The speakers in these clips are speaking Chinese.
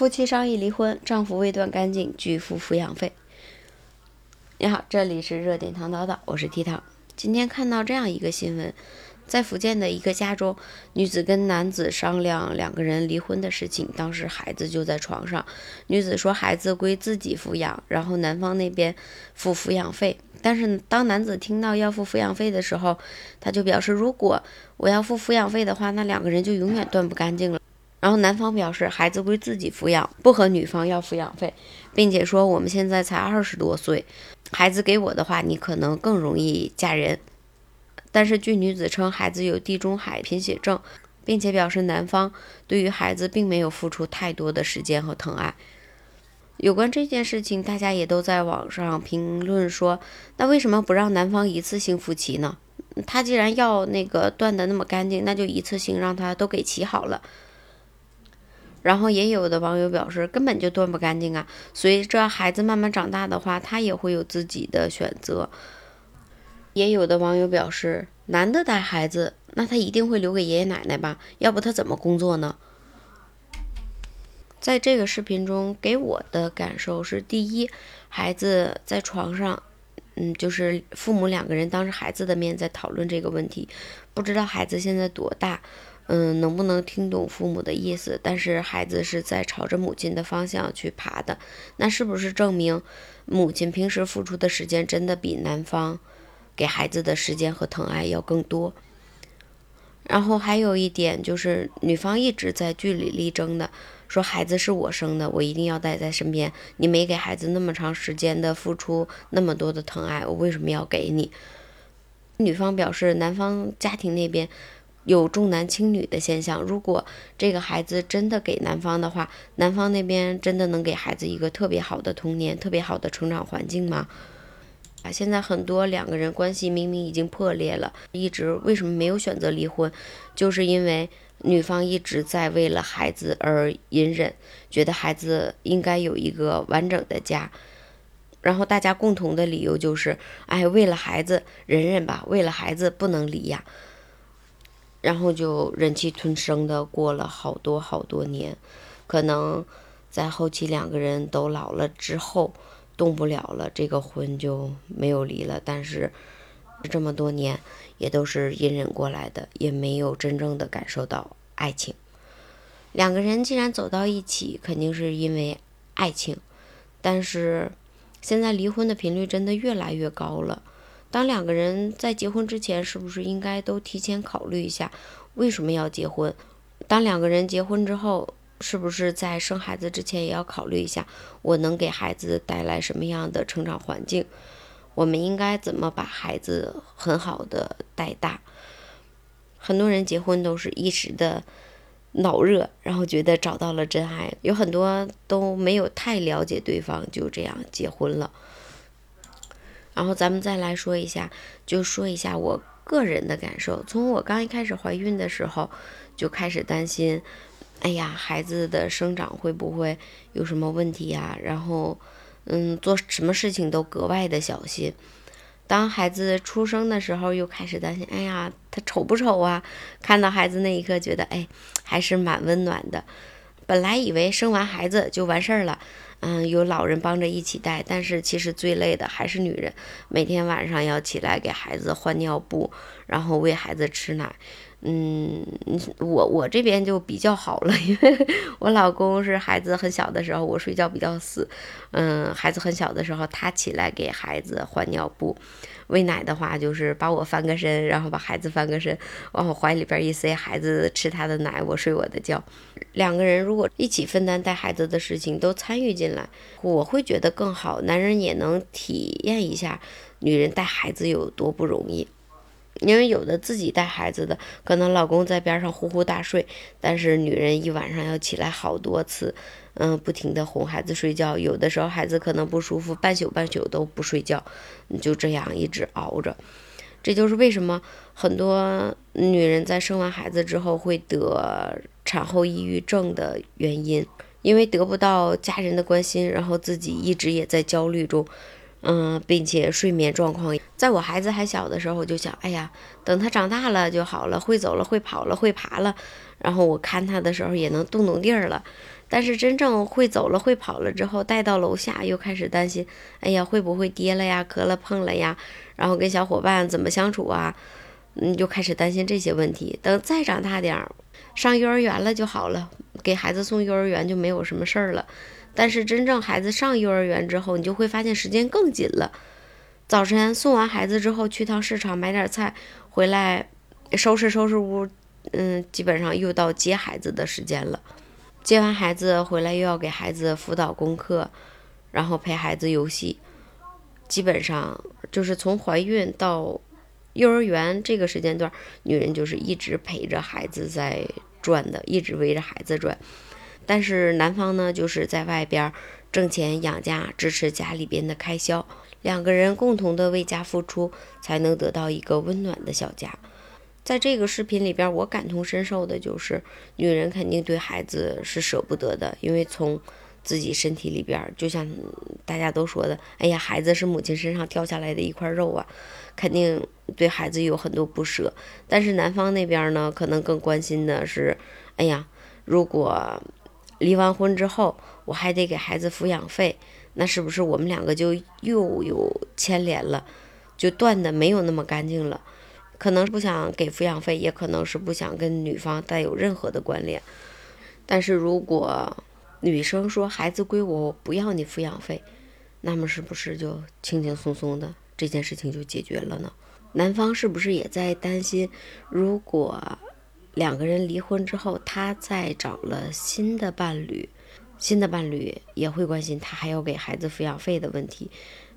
夫妻商议离婚，丈夫未断干净，拒付抚养费。你好，这里是热点唐叨叨，我是 T 糖。今天看到这样一个新闻，在福建的一个家中，女子跟男子商量两个人离婚的事情，当时孩子就在床上，女子说孩子归自己抚养，然后男方那边付抚养费。但是当男子听到要付抚养费的时候，他就表示，如果我要付抚养费的话，那两个人就永远断不干净了。然后男方表示孩子归自己抚养，不和女方要抚养费，并且说我们现在才二十多岁，孩子给我的话，你可能更容易嫁人。但是据女子称，孩子有地中海贫血症，并且表示男方对于孩子并没有付出太多的时间和疼爱。有关这件事情，大家也都在网上评论说，那为什么不让男方一次性付齐呢？他既然要那个断的那么干净，那就一次性让他都给齐好了。然后也有的网友表示，根本就断不干净啊！随着孩子慢慢长大的话，他也会有自己的选择。也有的网友表示，男的带孩子，那他一定会留给爷爷奶奶吧？要不他怎么工作呢？在这个视频中，给我的感受是：第一，孩子在床上，嗯，就是父母两个人当着孩子的面在讨论这个问题，不知道孩子现在多大。嗯，能不能听懂父母的意思？但是孩子是在朝着母亲的方向去爬的，那是不是证明母亲平时付出的时间真的比男方给孩子的时间和疼爱要更多？然后还有一点就是，女方一直在据理力争的说，孩子是我生的，我一定要带在身边。你没给孩子那么长时间的付出，那么多的疼爱，我为什么要给你？女方表示，男方家庭那边。有重男轻女的现象。如果这个孩子真的给男方的话，男方那边真的能给孩子一个特别好的童年、特别好的成长环境吗？啊，现在很多两个人关系明明已经破裂了，一直为什么没有选择离婚？就是因为女方一直在为了孩子而隐忍，觉得孩子应该有一个完整的家。然后大家共同的理由就是，哎，为了孩子忍忍吧，为了孩子不能离呀。然后就忍气吞声的过了好多好多年，可能在后期两个人都老了之后动不了了，这个婚就没有离了。但是这么多年也都是隐忍过来的，也没有真正的感受到爱情。两个人既然走到一起，肯定是因为爱情，但是现在离婚的频率真的越来越高了。当两个人在结婚之前，是不是应该都提前考虑一下为什么要结婚？当两个人结婚之后，是不是在生孩子之前也要考虑一下，我能给孩子带来什么样的成长环境？我们应该怎么把孩子很好的带大？很多人结婚都是一时的脑热，然后觉得找到了真爱，有很多都没有太了解对方，就这样结婚了。然后咱们再来说一下，就说一下我个人的感受。从我刚一开始怀孕的时候，就开始担心，哎呀，孩子的生长会不会有什么问题呀？然后，嗯，做什么事情都格外的小心。当孩子出生的时候，又开始担心，哎呀，他丑不丑啊？看到孩子那一刻，觉得哎，还是蛮温暖的。本来以为生完孩子就完事儿了。嗯，有老人帮着一起带，但是其实最累的还是女人，每天晚上要起来给孩子换尿布，然后喂孩子吃奶。嗯，我我这边就比较好了，因为我老公是孩子很小的时候，我睡觉比较死。嗯，孩子很小的时候，他起来给孩子换尿布、喂奶的话，就是把我翻个身，然后把孩子翻个身，往我怀里边一塞，孩子吃他的奶，我睡我的觉。两个人如果一起分担带孩子的事情，都参与进来，我会觉得更好，男人也能体验一下女人带孩子有多不容易。因为有的自己带孩子的，可能老公在边上呼呼大睡，但是女人一晚上要起来好多次，嗯，不停的哄孩子睡觉。有的时候孩子可能不舒服，半宿半宿都不睡觉，就这样一直熬着。这就是为什么很多女人在生完孩子之后会得产后抑郁症的原因，因为得不到家人的关心，然后自己一直也在焦虑中。嗯，并且睡眠状况，在我孩子还小的时候，我就想，哎呀，等他长大了就好了，会走了，会跑了，会爬了，然后我看他的时候也能动动地儿了。但是真正会走了、会跑了之后，带到楼下又开始担心，哎呀，会不会跌了呀、磕了碰了呀？然后跟小伙伴怎么相处啊？嗯，就开始担心这些问题。等再长大点儿，上幼儿园了就好了，给孩子送幼儿园就没有什么事儿了。但是真正孩子上幼儿园之后，你就会发现时间更紧了。早晨送完孩子之后，去趟市场买点菜，回来收拾收拾屋，嗯，基本上又到接孩子的时间了。接完孩子回来，又要给孩子辅导功课，然后陪孩子游戏。基本上就是从怀孕到幼儿园这个时间段，女人就是一直陪着孩子在转的，一直围着孩子转。但是男方呢，就是在外边挣钱养家，支持家里边的开销，两个人共同的为家付出，才能得到一个温暖的小家。在这个视频里边，我感同身受的就是，女人肯定对孩子是舍不得的，因为从自己身体里边，就像大家都说的，哎呀，孩子是母亲身上掉下来的一块肉啊，肯定对孩子有很多不舍。但是男方那边呢，可能更关心的是，哎呀，如果。离完婚之后，我还得给孩子抚养费，那是不是我们两个就又有牵连了，就断的没有那么干净了？可能不想给抚养费，也可能是不想跟女方带有任何的关联。但是如果女生说孩子归我，我不要你抚养费，那么是不是就轻轻松松的这件事情就解决了呢？男方是不是也在担心，如果？两个人离婚之后，他再找了新的伴侣，新的伴侣也会关心他还要给孩子抚养费的问题，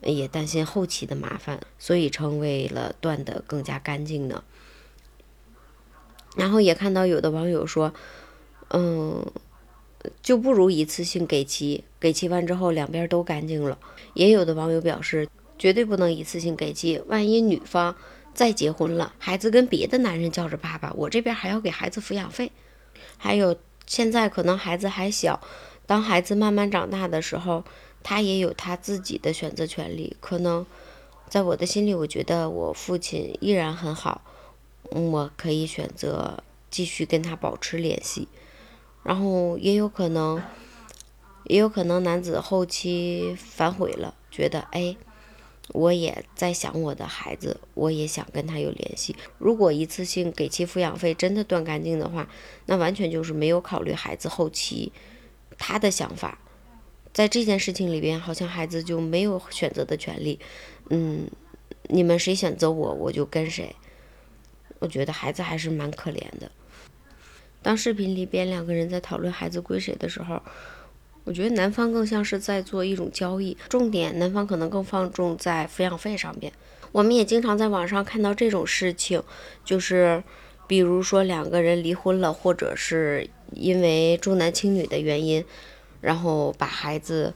也担心后期的麻烦，所以成为了断的更加干净呢。然后也看到有的网友说，嗯，就不如一次性给齐，给齐完之后两边都干净了。也有的网友表示，绝对不能一次性给齐，万一女方。再结婚了，孩子跟别的男人叫着爸爸，我这边还要给孩子抚养费。还有现在可能孩子还小，当孩子慢慢长大的时候，他也有他自己的选择权利。可能在我的心里，我觉得我父亲依然很好，我可以选择继续跟他保持联系。然后也有可能，也有可能男子后期反悔了，觉得哎。我也在想我的孩子，我也想跟他有联系。如果一次性给其抚养费真的断干净的话，那完全就是没有考虑孩子后期他的想法。在这件事情里边，好像孩子就没有选择的权利。嗯，你们谁选择我，我就跟谁。我觉得孩子还是蛮可怜的。当视频里边两个人在讨论孩子归谁的时候。我觉得男方更像是在做一种交易，重点男方可能更放重在抚养费上边。我们也经常在网上看到这种事情，就是比如说两个人离婚了，或者是因为重男轻女的原因，然后把孩子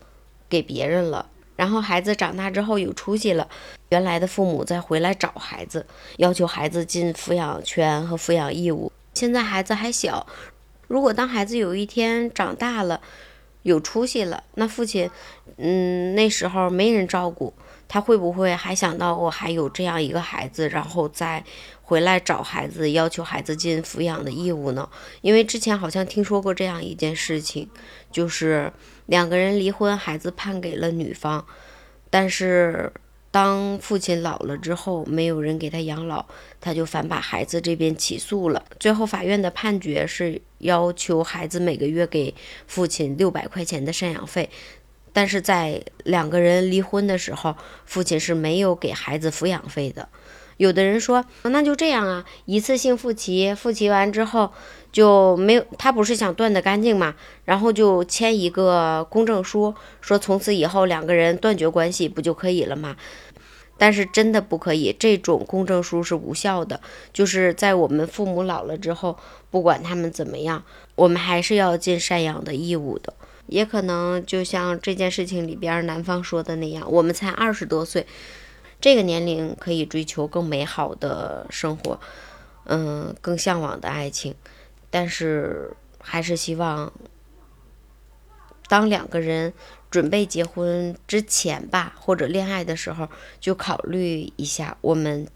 给别人了，然后孩子长大之后有出息了，原来的父母再回来找孩子，要求孩子尽抚养权和抚养义务。现在孩子还小，如果当孩子有一天长大了，有出息了，那父亲，嗯，那时候没人照顾，他会不会还想到我还有这样一个孩子，然后再回来找孩子，要求孩子尽抚养的义务呢？因为之前好像听说过这样一件事情，就是两个人离婚，孩子判给了女方，但是。当父亲老了之后，没有人给他养老，他就反把孩子这边起诉了。最后法院的判决是要求孩子每个月给父亲六百块钱的赡养费，但是在两个人离婚的时候，父亲是没有给孩子抚养费的。有的人说，那就这样啊，一次性付齐，付齐完之后就没有，他不是想断的干净嘛，然后就签一个公证书，说从此以后两个人断绝关系，不就可以了吗？但是真的不可以，这种公证书是无效的，就是在我们父母老了之后，不管他们怎么样，我们还是要尽赡养的义务的。也可能就像这件事情里边男方说的那样，我们才二十多岁。这个年龄可以追求更美好的生活，嗯，更向往的爱情，但是还是希望，当两个人准备结婚之前吧，或者恋爱的时候，就考虑一下我们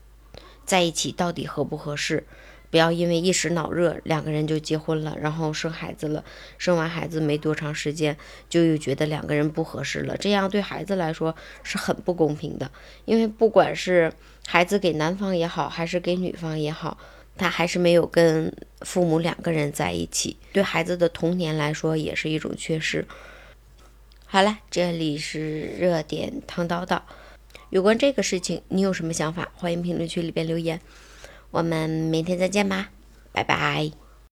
在一起到底合不合适，不要因为一时脑热，两个人就结婚了，然后生孩子了，生完孩子没多长时间，就又觉得两个人不合适了，这样对孩子来说是很不公平的。因为不管是孩子给男方也好，还是给女方也好，他还是没有跟父母两个人在一起，对孩子的童年来说也是一种缺失。好了，这里是热点汤叨叨，有关这个事情，你有什么想法？欢迎评论区里边留言。我们明天再见吧，拜拜。